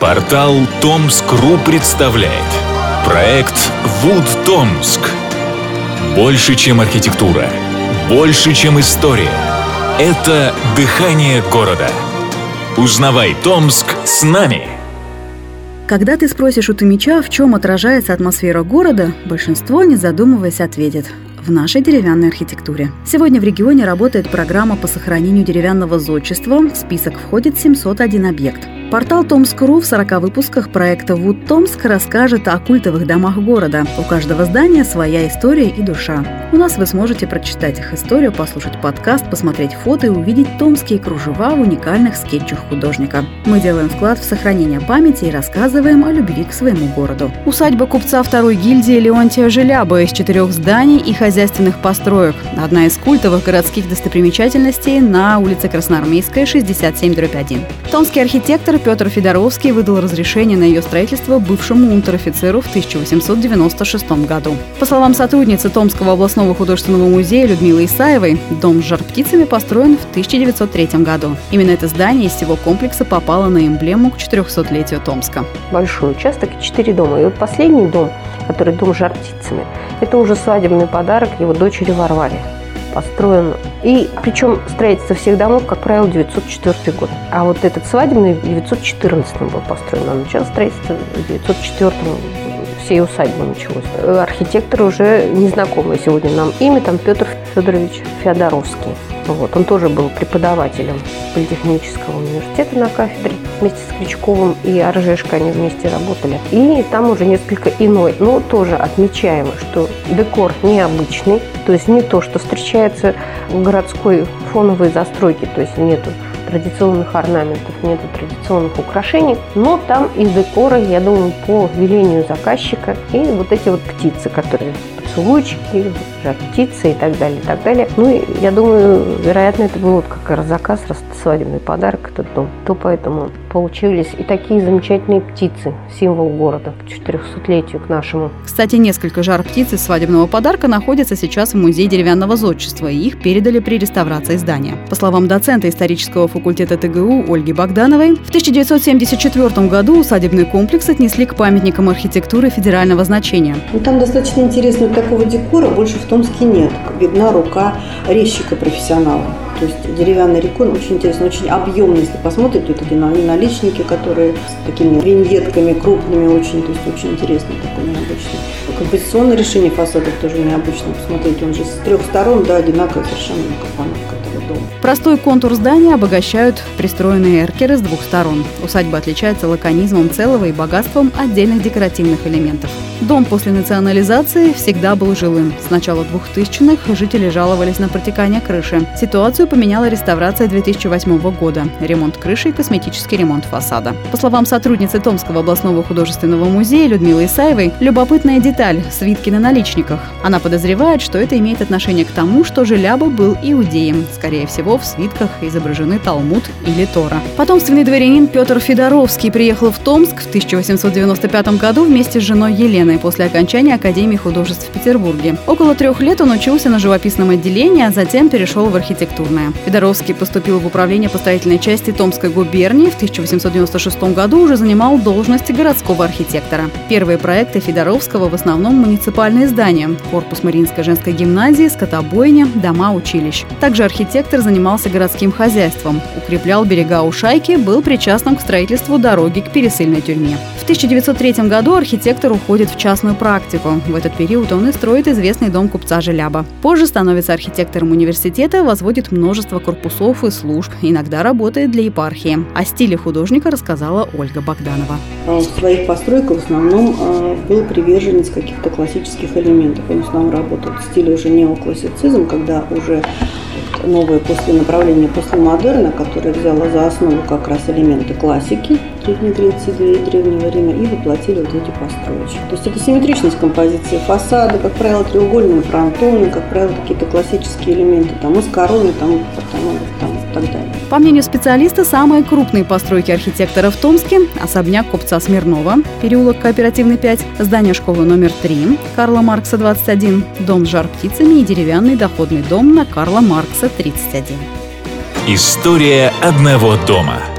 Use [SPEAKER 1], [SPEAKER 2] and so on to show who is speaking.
[SPEAKER 1] Портал Томск.ру представляет Проект Вуд Томск Больше, чем архитектура Больше, чем история Это дыхание города Узнавай Томск с нами!
[SPEAKER 2] Когда ты спросишь у Томича, в чем отражается атмосфера города, большинство, не задумываясь, ответит в нашей деревянной архитектуре. Сегодня в регионе работает программа по сохранению деревянного зодчества. В список входит 701 объект. Портал Томск.ру в 40 выпусках проекта «Вуд Томск» расскажет о культовых домах города. У каждого здания своя история и душа. У нас вы сможете прочитать их историю, послушать подкаст, посмотреть фото и увидеть томские кружева в уникальных скетчах художника. Мы делаем вклад в сохранение памяти и рассказываем о любви к своему городу. Усадьба купца второй гильдии Леонтия Желяба из четырех зданий и хозяйственных построек. Одна из культовых городских достопримечательностей на улице Красноармейская, 67-1. Томский архитектор император Петр Федоровский выдал разрешение на ее строительство бывшему унтер-офицеру в 1896 году. По словам сотрудницы Томского областного художественного музея Людмилы Исаевой, дом с жар-птицами построен в 1903 году. Именно это здание из всего комплекса попало на эмблему к 400-летию Томска.
[SPEAKER 3] Большой участок четыре дома. И вот последний дом, который дом с жар-птицами, это уже свадебный подарок его дочери Варваре построен. И причем строительство всех домов, как правило, 904 год. А вот этот свадебный в 914 был построен. А начало строительства в 904 всей усадьбы началось. Архитектор уже незнакомый сегодня нам имя, там Петр Федорович Феодоровский. Вот, он тоже был преподавателем политехнического университета на кафедре. Вместе с Крючковым и Аржешко они вместе работали. И там уже несколько иной, но тоже отмечаемо, что декор необычный, то есть не то, что встречается в городской фоновой застройке, то есть нету традиционных орнаментов, нету традиционных украшений, но там из декора, я думаю, по велению заказчика и вот эти вот птицы, которые поцелуйчики, жар птицы и так далее, и так далее. Ну, и я думаю, вероятно, это был вот как раз заказ, раз свадебный подарок этот дом, то поэтому получились и такие замечательные птицы, символ города к 400-летию к нашему.
[SPEAKER 2] Кстати, несколько жар птиц из свадебного подарка находятся сейчас в Музее деревянного зодчества, и их передали при реставрации здания. По словам доцента исторического факультета ТГУ Ольги Богдановой, в 1974 году усадебный комплекс отнесли к памятникам архитектуры федерального значения.
[SPEAKER 4] Ну, там достаточно интересно, такого декора больше в Томске нет. Видна рука резчика профессионала. То есть деревянный рекон очень интересно, очень объемный, если посмотреть, тут эти наличники, которые с такими виньетками крупными, очень, то есть очень интересно, такой необычный. Композиционное решение фасадов тоже необычно. Посмотрите, он же с трех сторон, да, одинаковый совершенно компоновка
[SPEAKER 2] Простой контур здания обогащают пристроенные эркеры с двух сторон. Усадьба отличается лаконизмом целого и богатством отдельных декоративных элементов. Дом после национализации всегда был жилым. С начала 2000-х жители жаловались на протекание крыши. Ситуацию поменяла реставрация 2008 года. Ремонт крыши и косметический ремонт фасада. По словам сотрудницы Томского областного художественного музея Людмилы Исаевой, любопытная деталь – свитки на наличниках. Она подозревает, что это имеет отношение к тому, что Желяба был иудеем. Скорее всего, в свитках изображены Талмуд или Тора. Потомственный дворянин Петр Федоровский приехал в Томск в 1895 году вместе с женой Еленой после окончания Академии художеств в Петербурге. Около трех лет он учился на живописном отделении, а затем перешел в архитектурное. Федоровский поступил в управление по строительной части Томской губернии. В 1896 году уже занимал должность городского архитектора. Первые проекты Федоровского в основном муниципальные здания – корпус Мариинской женской гимназии, скотобойня, дома училищ. Также архитектор занимался городским хозяйством, укреплял берега Ушайки, был причастным к строительству дороги к пересыльной тюрьме. В 1903 году архитектор уходит в частную практику. В этот период он и строит известный дом купца Желяба. Позже становится архитектором университета, возводит множество корпусов и служб, иногда работает для епархии. О стиле художника рассказала Ольга Богданова.
[SPEAKER 4] А в своих постройках в основном а, был приверженец каких-то классических элементов. Он в основном работал в стиле уже неоклассицизм, когда уже новое после направление после модерна, которое взяло за основу как раз элементы классики Древней Греции и Древнего Рима и воплотили вот эти построечки. То есть это симметричность композиции фасада, как правило, треугольные фронтоны, как правило, какие-то классические элементы, там из короны, там, там, там так далее.
[SPEAKER 2] По мнению специалиста, самые крупные постройки архитектора в Томске – особняк купца Смирнова, переулок Кооперативный 5, здание школы номер 3, Карла Маркса 21, дом с жар-птицами и деревянный доходный дом на Карла Маркса 31.
[SPEAKER 1] История одного дома –